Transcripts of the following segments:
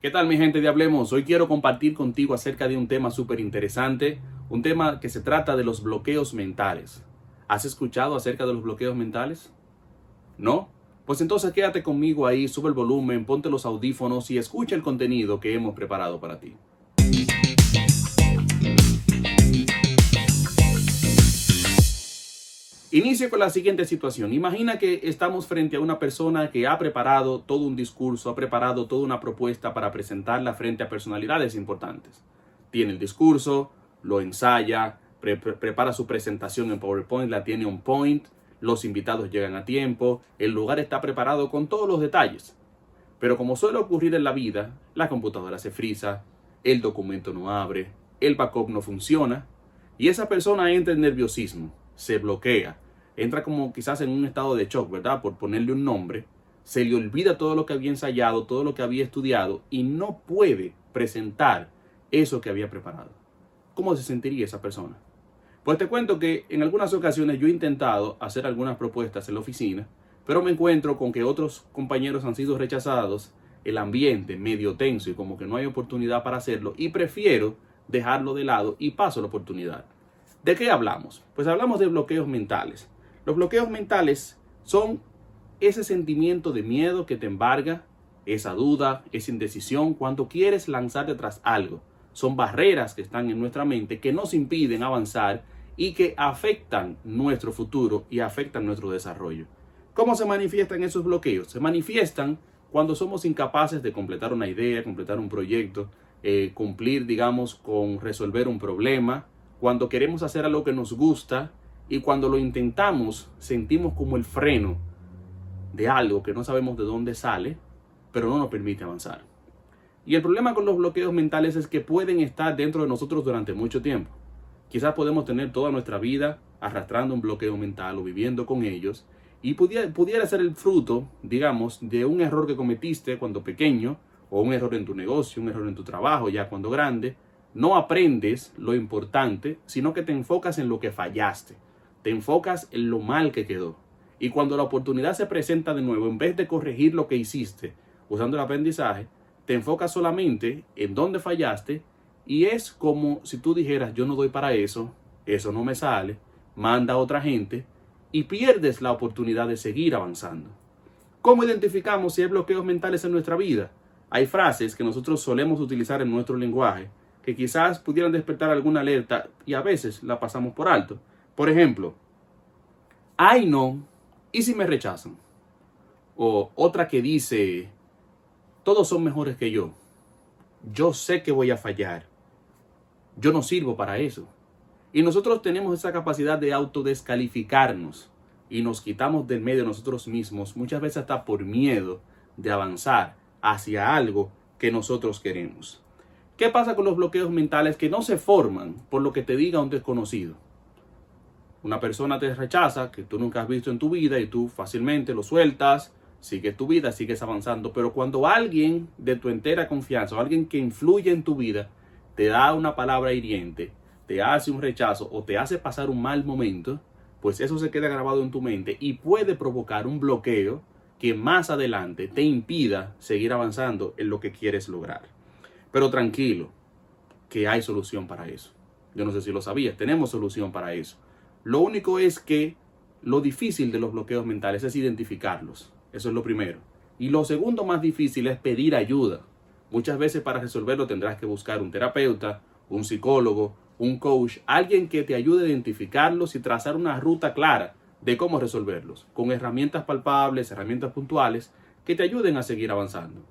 ¿Qué tal mi gente de Hablemos? Hoy quiero compartir contigo acerca de un tema súper interesante, un tema que se trata de los bloqueos mentales. ¿Has escuchado acerca de los bloqueos mentales? ¿No? Pues entonces quédate conmigo ahí, sube el volumen, ponte los audífonos y escucha el contenido que hemos preparado para ti. Inicio con la siguiente situación. Imagina que estamos frente a una persona que ha preparado todo un discurso, ha preparado toda una propuesta para presentarla frente a personalidades importantes. Tiene el discurso, lo ensaya, prepara su presentación en PowerPoint, la tiene on point, los invitados llegan a tiempo, el lugar está preparado con todos los detalles. Pero como suele ocurrir en la vida, la computadora se frisa, el documento no abre, el backup no funciona y esa persona entra en nerviosismo se bloquea, entra como quizás en un estado de shock, ¿verdad? Por ponerle un nombre, se le olvida todo lo que había ensayado, todo lo que había estudiado y no puede presentar eso que había preparado. ¿Cómo se sentiría esa persona? Pues te cuento que en algunas ocasiones yo he intentado hacer algunas propuestas en la oficina, pero me encuentro con que otros compañeros han sido rechazados, el ambiente medio tenso y como que no hay oportunidad para hacerlo y prefiero dejarlo de lado y paso la oportunidad. ¿De qué hablamos? Pues hablamos de bloqueos mentales. Los bloqueos mentales son ese sentimiento de miedo que te embarga, esa duda, esa indecisión cuando quieres lanzarte tras algo. Son barreras que están en nuestra mente que nos impiden avanzar y que afectan nuestro futuro y afectan nuestro desarrollo. ¿Cómo se manifiestan esos bloqueos? Se manifiestan cuando somos incapaces de completar una idea, completar un proyecto, eh, cumplir, digamos, con resolver un problema, cuando queremos hacer algo que nos gusta y cuando lo intentamos sentimos como el freno de algo que no sabemos de dónde sale, pero no nos permite avanzar. Y el problema con los bloqueos mentales es que pueden estar dentro de nosotros durante mucho tiempo. Quizás podemos tener toda nuestra vida arrastrando un bloqueo mental o viviendo con ellos y pudiera, pudiera ser el fruto, digamos, de un error que cometiste cuando pequeño o un error en tu negocio, un error en tu trabajo ya cuando grande no aprendes lo importante, sino que te enfocas en lo que fallaste, te enfocas en lo mal que quedó. Y cuando la oportunidad se presenta de nuevo, en vez de corregir lo que hiciste usando el aprendizaje, te enfocas solamente en dónde fallaste y es como si tú dijeras, yo no doy para eso, eso no me sale, manda a otra gente y pierdes la oportunidad de seguir avanzando. ¿Cómo identificamos si hay bloqueos mentales en nuestra vida? Hay frases que nosotros solemos utilizar en nuestro lenguaje que quizás pudieran despertar alguna alerta y a veces la pasamos por alto. Por ejemplo, ay no, ¿y si me rechazan? O otra que dice, todos son mejores que yo. Yo sé que voy a fallar. Yo no sirvo para eso. Y nosotros tenemos esa capacidad de autodescalificarnos y nos quitamos del medio nosotros mismos, muchas veces hasta por miedo de avanzar hacia algo que nosotros queremos. ¿Qué pasa con los bloqueos mentales que no se forman por lo que te diga un desconocido? Una persona te rechaza que tú nunca has visto en tu vida y tú fácilmente lo sueltas, sigues tu vida, sigues avanzando. Pero cuando alguien de tu entera confianza o alguien que influye en tu vida te da una palabra hiriente, te hace un rechazo o te hace pasar un mal momento, pues eso se queda grabado en tu mente y puede provocar un bloqueo que más adelante te impida seguir avanzando en lo que quieres lograr. Pero tranquilo, que hay solución para eso. Yo no sé si lo sabías, tenemos solución para eso. Lo único es que lo difícil de los bloqueos mentales es identificarlos. Eso es lo primero. Y lo segundo más difícil es pedir ayuda. Muchas veces para resolverlo tendrás que buscar un terapeuta, un psicólogo, un coach, alguien que te ayude a identificarlos y trazar una ruta clara de cómo resolverlos, con herramientas palpables, herramientas puntuales que te ayuden a seguir avanzando.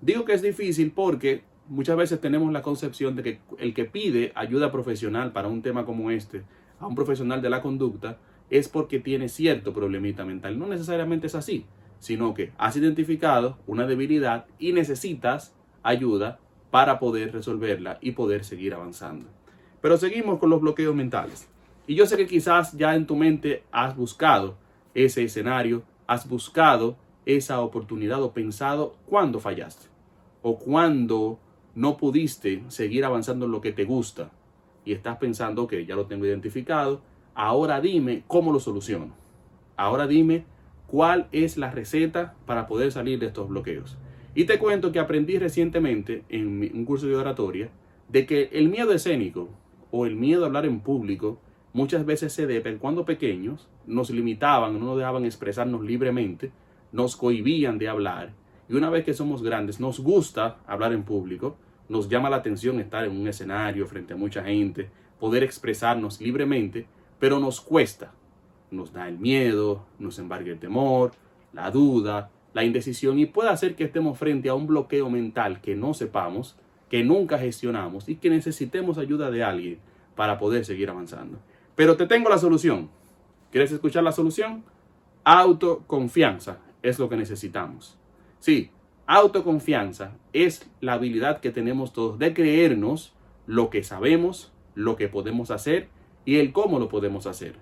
Digo que es difícil porque muchas veces tenemos la concepción de que el que pide ayuda profesional para un tema como este a un profesional de la conducta es porque tiene cierto problemita mental. No necesariamente es así, sino que has identificado una debilidad y necesitas ayuda para poder resolverla y poder seguir avanzando. Pero seguimos con los bloqueos mentales. Y yo sé que quizás ya en tu mente has buscado ese escenario, has buscado esa oportunidad o pensado cuándo fallaste o cuándo no pudiste seguir avanzando en lo que te gusta y estás pensando que ya lo tengo identificado, ahora dime cómo lo soluciono. Ahora dime cuál es la receta para poder salir de estos bloqueos. Y te cuento que aprendí recientemente en un curso de oratoria de que el miedo escénico o el miedo a hablar en público muchas veces se debe cuando pequeños nos limitaban, no nos dejaban expresarnos libremente, nos cohibían de hablar. Y una vez que somos grandes, nos gusta hablar en público, nos llama la atención estar en un escenario frente a mucha gente, poder expresarnos libremente, pero nos cuesta. Nos da el miedo, nos embarga el temor, la duda, la indecisión y puede hacer que estemos frente a un bloqueo mental que no sepamos, que nunca gestionamos y que necesitemos ayuda de alguien para poder seguir avanzando. Pero te tengo la solución. ¿Quieres escuchar la solución? Autoconfianza es lo que necesitamos. Sí, autoconfianza es la habilidad que tenemos todos de creernos lo que sabemos, lo que podemos hacer y el cómo lo podemos hacer.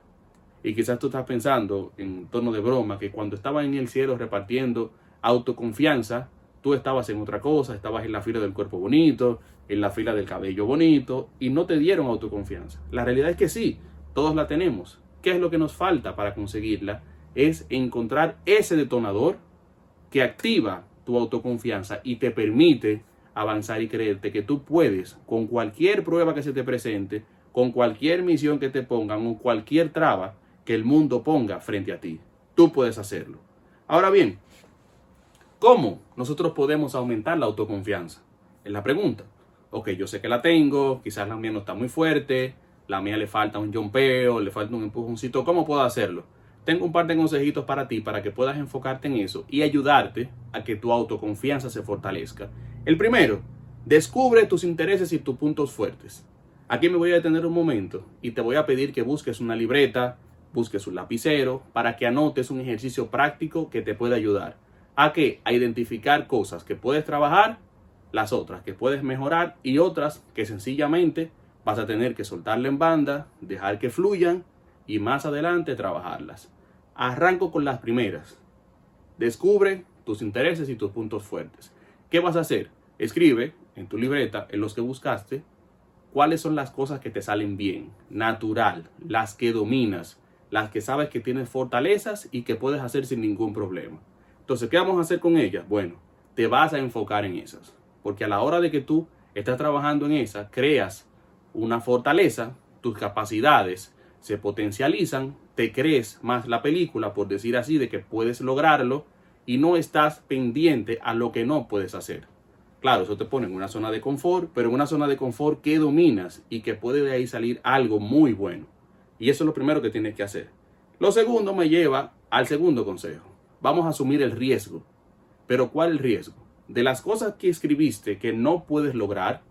Y quizás tú estás pensando en tono de broma que cuando estaba en el cielo repartiendo autoconfianza, tú estabas en otra cosa, estabas en la fila del cuerpo bonito, en la fila del cabello bonito y no te dieron autoconfianza. La realidad es que sí, todos la tenemos. ¿Qué es lo que nos falta para conseguirla? Es encontrar ese detonador que activa tu autoconfianza y te permite avanzar y creerte que tú puedes, con cualquier prueba que se te presente, con cualquier misión que te pongan o cualquier traba, que el mundo ponga frente a ti. Tú puedes hacerlo. Ahora bien, ¿cómo nosotros podemos aumentar la autoconfianza? Es la pregunta. Ok, yo sé que la tengo, quizás la mía no está muy fuerte, la mía le falta un jumpeo, le falta un empujoncito. ¿Cómo puedo hacerlo? Tengo un par de consejitos para ti para que puedas enfocarte en eso y ayudarte a que tu autoconfianza se fortalezca. El primero, descubre tus intereses y tus puntos fuertes. Aquí me voy a detener un momento y te voy a pedir que busques una libreta, busques un lapicero para que anotes un ejercicio práctico que te pueda ayudar. ¿A qué? A identificar cosas que puedes trabajar, las otras que puedes mejorar y otras que sencillamente vas a tener que soltarle en banda, dejar que fluyan y más adelante trabajarlas. Arranco con las primeras. Descubre tus intereses y tus puntos fuertes. ¿Qué vas a hacer? Escribe en tu libreta, en los que buscaste, cuáles son las cosas que te salen bien, natural, las que dominas, las que sabes que tienes fortalezas y que puedes hacer sin ningún problema. Entonces, ¿qué vamos a hacer con ellas? Bueno, te vas a enfocar en esas. Porque a la hora de que tú estás trabajando en esas, creas una fortaleza, tus capacidades se potencializan, te crees más la película, por decir así, de que puedes lograrlo y no estás pendiente a lo que no puedes hacer. Claro, eso te pone en una zona de confort, pero en una zona de confort que dominas y que puede de ahí salir algo muy bueno. Y eso es lo primero que tienes que hacer. Lo segundo me lleva al segundo consejo. Vamos a asumir el riesgo. Pero ¿cuál el riesgo? De las cosas que escribiste que no puedes lograr,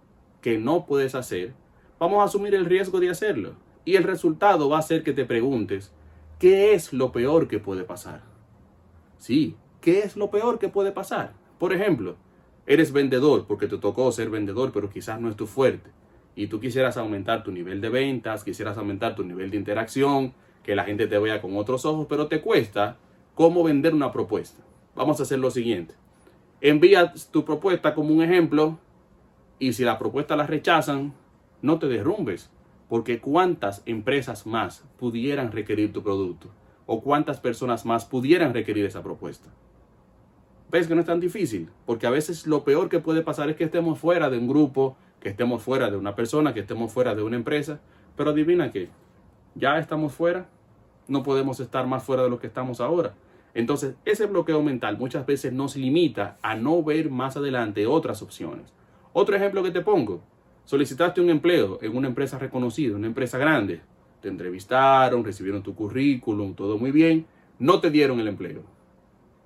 que no puedes hacer, vamos a asumir el riesgo de hacerlo. Y el resultado va a ser que te preguntes, ¿qué es lo peor que puede pasar? Sí, ¿qué es lo peor que puede pasar? Por ejemplo, eres vendedor porque te tocó ser vendedor, pero quizás no es fuerte y tú quisieras aumentar tu nivel de ventas, quisieras aumentar tu nivel de interacción, que la gente te vea con otros ojos, pero te cuesta cómo vender una propuesta. Vamos a hacer lo siguiente. Envía tu propuesta como un ejemplo y si la propuesta la rechazan, no te derrumbes, porque cuántas empresas más pudieran requerir tu producto o cuántas personas más pudieran requerir esa propuesta. ¿Ves que no es tan difícil? Porque a veces lo peor que puede pasar es que estemos fuera de un grupo, que estemos fuera de una persona, que estemos fuera de una empresa. Pero adivina que ya estamos fuera, no podemos estar más fuera de lo que estamos ahora. Entonces, ese bloqueo mental muchas veces nos limita a no ver más adelante otras opciones. Otro ejemplo que te pongo, solicitaste un empleo en una empresa reconocida, una empresa grande. Te entrevistaron, recibieron tu currículum, todo muy bien, no te dieron el empleo.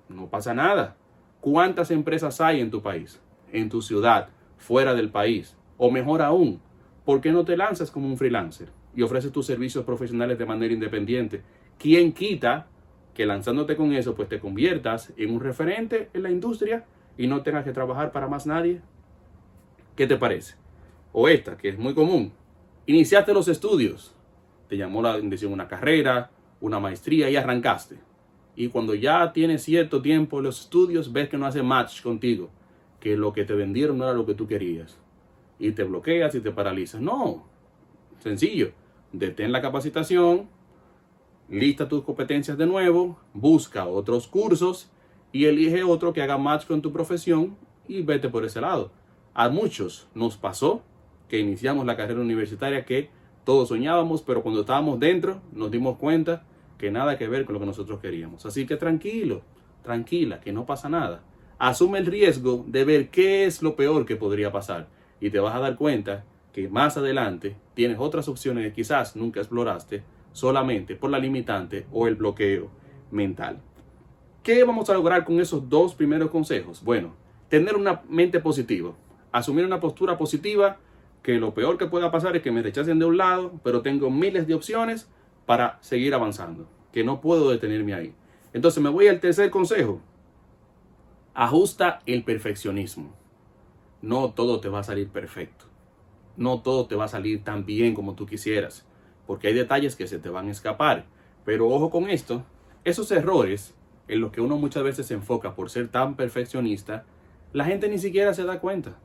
No pasa nada. ¿Cuántas empresas hay en tu país, en tu ciudad, fuera del país? O mejor aún, ¿por qué no te lanzas como un freelancer y ofreces tus servicios profesionales de manera independiente? ¿Quién quita que lanzándote con eso, pues te conviertas en un referente en la industria y no tengas que trabajar para más nadie? ¿Qué te parece? O esta, que es muy común. Iniciaste los estudios, te llamó la atención una carrera, una maestría y arrancaste. Y cuando ya tienes cierto tiempo los estudios, ves que no hace match contigo, que lo que te vendieron no era lo que tú querías y te bloqueas y te paralizas. No, sencillo. Detén la capacitación, lista tus competencias de nuevo, busca otros cursos y elige otro que haga match con tu profesión y vete por ese lado. A muchos nos pasó que iniciamos la carrera universitaria que todos soñábamos, pero cuando estábamos dentro nos dimos cuenta que nada que ver con lo que nosotros queríamos. Así que tranquilo, tranquila, que no pasa nada. Asume el riesgo de ver qué es lo peor que podría pasar y te vas a dar cuenta que más adelante tienes otras opciones que quizás nunca exploraste solamente por la limitante o el bloqueo mental. ¿Qué vamos a lograr con esos dos primeros consejos? Bueno, tener una mente positiva, asumir una postura positiva, que lo peor que pueda pasar es que me rechacen de un lado, pero tengo miles de opciones para seguir avanzando, que no puedo detenerme ahí. Entonces me voy al tercer consejo. Ajusta el perfeccionismo. No todo te va a salir perfecto. No todo te va a salir tan bien como tú quisieras, porque hay detalles que se te van a escapar. Pero ojo con esto, esos errores en los que uno muchas veces se enfoca por ser tan perfeccionista, la gente ni siquiera se da cuenta.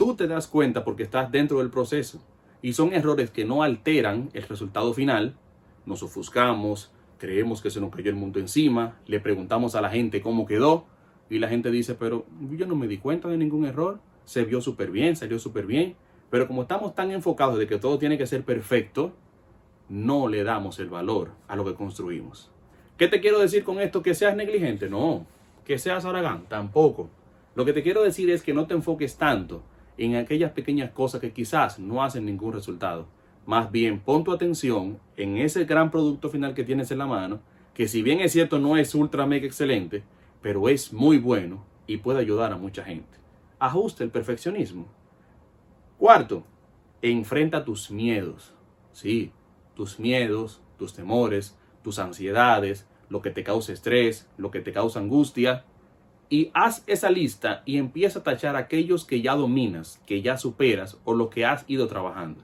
Tú te das cuenta porque estás dentro del proceso. Y son errores que no alteran el resultado final, nos ofuscamos, creemos que se nos cayó el mundo encima, le preguntamos a la gente cómo quedó y la gente dice, pero yo no me di cuenta de ningún error, se vio súper bien, salió súper bien, pero como estamos tan enfocados de que todo tiene que ser perfecto, no le damos el valor a lo que construimos. ¿Qué te quiero decir con esto? Que seas negligente, no, que seas aragán, tampoco. Lo que te quiero decir es que no te enfoques tanto en aquellas pequeñas cosas que quizás no hacen ningún resultado más bien pon tu atención en ese gran producto final que tienes en la mano, que si bien es cierto no es ultra mega excelente, pero es muy bueno y puede ayudar a mucha gente. Ajusta el perfeccionismo. Cuarto, enfrenta tus miedos. Sí, tus miedos, tus temores, tus ansiedades, lo que te causa estrés, lo que te causa angustia. Y haz esa lista y empieza a tachar aquellos que ya dominas, que ya superas o lo que has ido trabajando.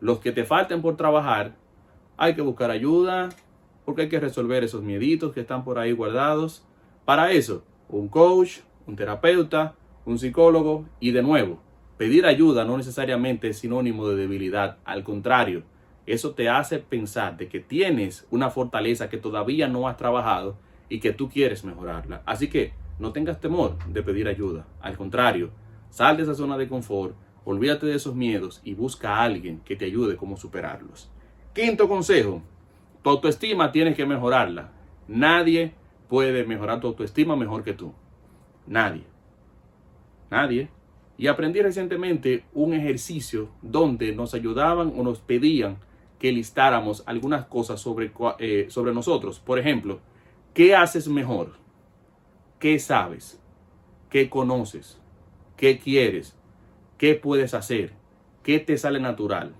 Los que te falten por trabajar, hay que buscar ayuda porque hay que resolver esos mieditos que están por ahí guardados. Para eso, un coach, un terapeuta, un psicólogo y de nuevo, pedir ayuda no necesariamente es sinónimo de debilidad, al contrario, eso te hace pensar de que tienes una fortaleza que todavía no has trabajado y que tú quieres mejorarla. Así que no tengas temor de pedir ayuda, al contrario, sal de esa zona de confort Olvídate de esos miedos y busca a alguien que te ayude cómo superarlos. Quinto consejo, tu autoestima tienes que mejorarla. Nadie puede mejorar tu autoestima mejor que tú. Nadie. Nadie. Y aprendí recientemente un ejercicio donde nos ayudaban o nos pedían que listáramos algunas cosas sobre, eh, sobre nosotros. Por ejemplo, ¿qué haces mejor? ¿Qué sabes? ¿Qué conoces? ¿Qué quieres? qué puedes hacer, qué te sale natural.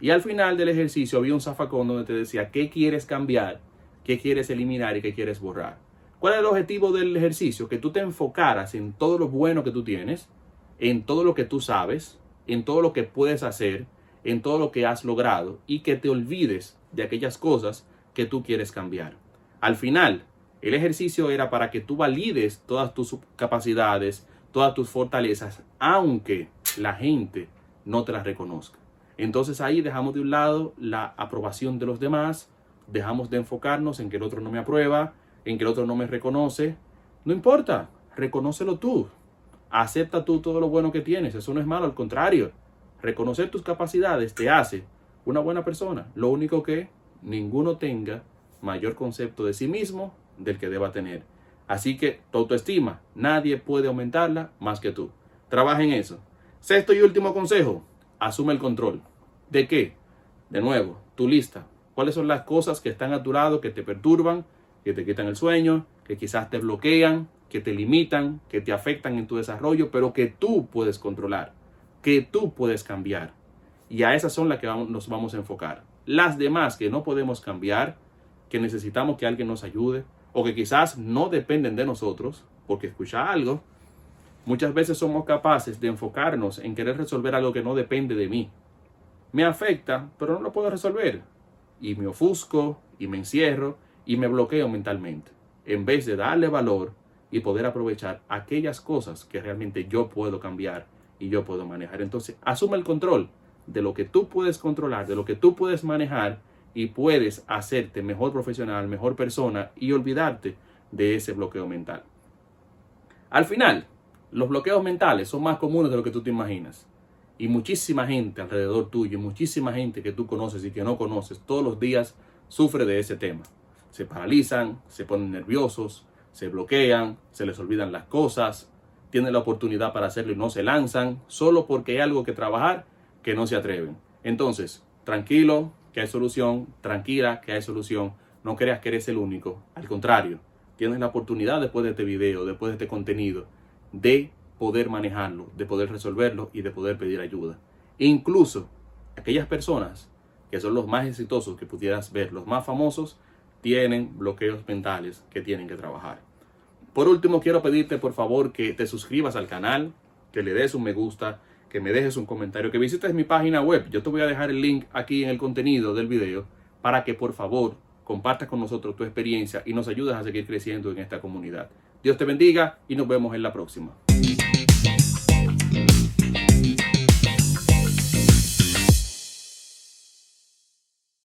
Y al final del ejercicio había un zafacón donde te decía qué quieres cambiar, qué quieres eliminar y qué quieres borrar. ¿Cuál es el objetivo del ejercicio? Que tú te enfocaras en todo lo bueno que tú tienes, en todo lo que tú sabes, en todo lo que puedes hacer, en todo lo que has logrado y que te olvides de aquellas cosas que tú quieres cambiar. Al final, el ejercicio era para que tú valides todas tus capacidades, todas tus fortalezas, aunque la gente no te las reconozca. Entonces ahí dejamos de un lado la aprobación de los demás, dejamos de enfocarnos en que el otro no me aprueba, en que el otro no me reconoce. No importa, reconócelo tú. Acepta tú todo lo bueno que tienes, eso no es malo, al contrario. Reconocer tus capacidades te hace una buena persona. Lo único que ninguno tenga mayor concepto de sí mismo del que deba tener. Así que tu autoestima, nadie puede aumentarla más que tú. Trabaja en eso. Sexto y último consejo, asume el control. ¿De qué? De nuevo, tu lista. ¿Cuáles son las cosas que están a tu lado, que te perturban, que te quitan el sueño, que quizás te bloquean, que te limitan, que te afectan en tu desarrollo, pero que tú puedes controlar, que tú puedes cambiar? Y a esas son las que nos vamos a enfocar. Las demás que no podemos cambiar, que necesitamos que alguien nos ayude, o que quizás no dependen de nosotros, porque escucha algo, Muchas veces somos capaces de enfocarnos en querer resolver algo que no depende de mí. Me afecta, pero no lo puedo resolver. Y me ofusco, y me encierro, y me bloqueo mentalmente. En vez de darle valor y poder aprovechar aquellas cosas que realmente yo puedo cambiar y yo puedo manejar. Entonces, asume el control de lo que tú puedes controlar, de lo que tú puedes manejar y puedes hacerte mejor profesional, mejor persona y olvidarte de ese bloqueo mental. Al final, Los bloqueos mentales son más comunes de lo que tú te imaginas. Y muchísima gente alrededor tuyo, muchísima gente que tú conoces y que no conoces, todos los días sufre de ese tema. Se paralizan, se ponen nerviosos, se bloquean, se les olvidan las cosas, tienen la oportunidad para hacerlo y no se lanzan, solo porque hay algo que trabajar que no se atreven. Entonces, tranquilo, que hay solución, tranquila, que hay solución, no creas que eres el único, al contrario, tienes la oportunidad después de este video, después de este contenido, de poder manejarlo, de poder resolverlo y de poder pedir ayuda. Incluso aquellas personas que son los más exitosos que pudieras ver, los más famosos, tienen bloqueos mentales que tienen que trabajar. Por último, quiero pedirte por favor que te suscribas al canal, que le des un me gusta, que me dejes un comentario, que visites mi página web. Yo te voy a dejar el link aquí en el contenido del video para que por favor compartas con nosotros tu experiencia y nos ayudes a seguir creciendo en esta comunidad. Dios te bendiga y nos vemos en la próxima.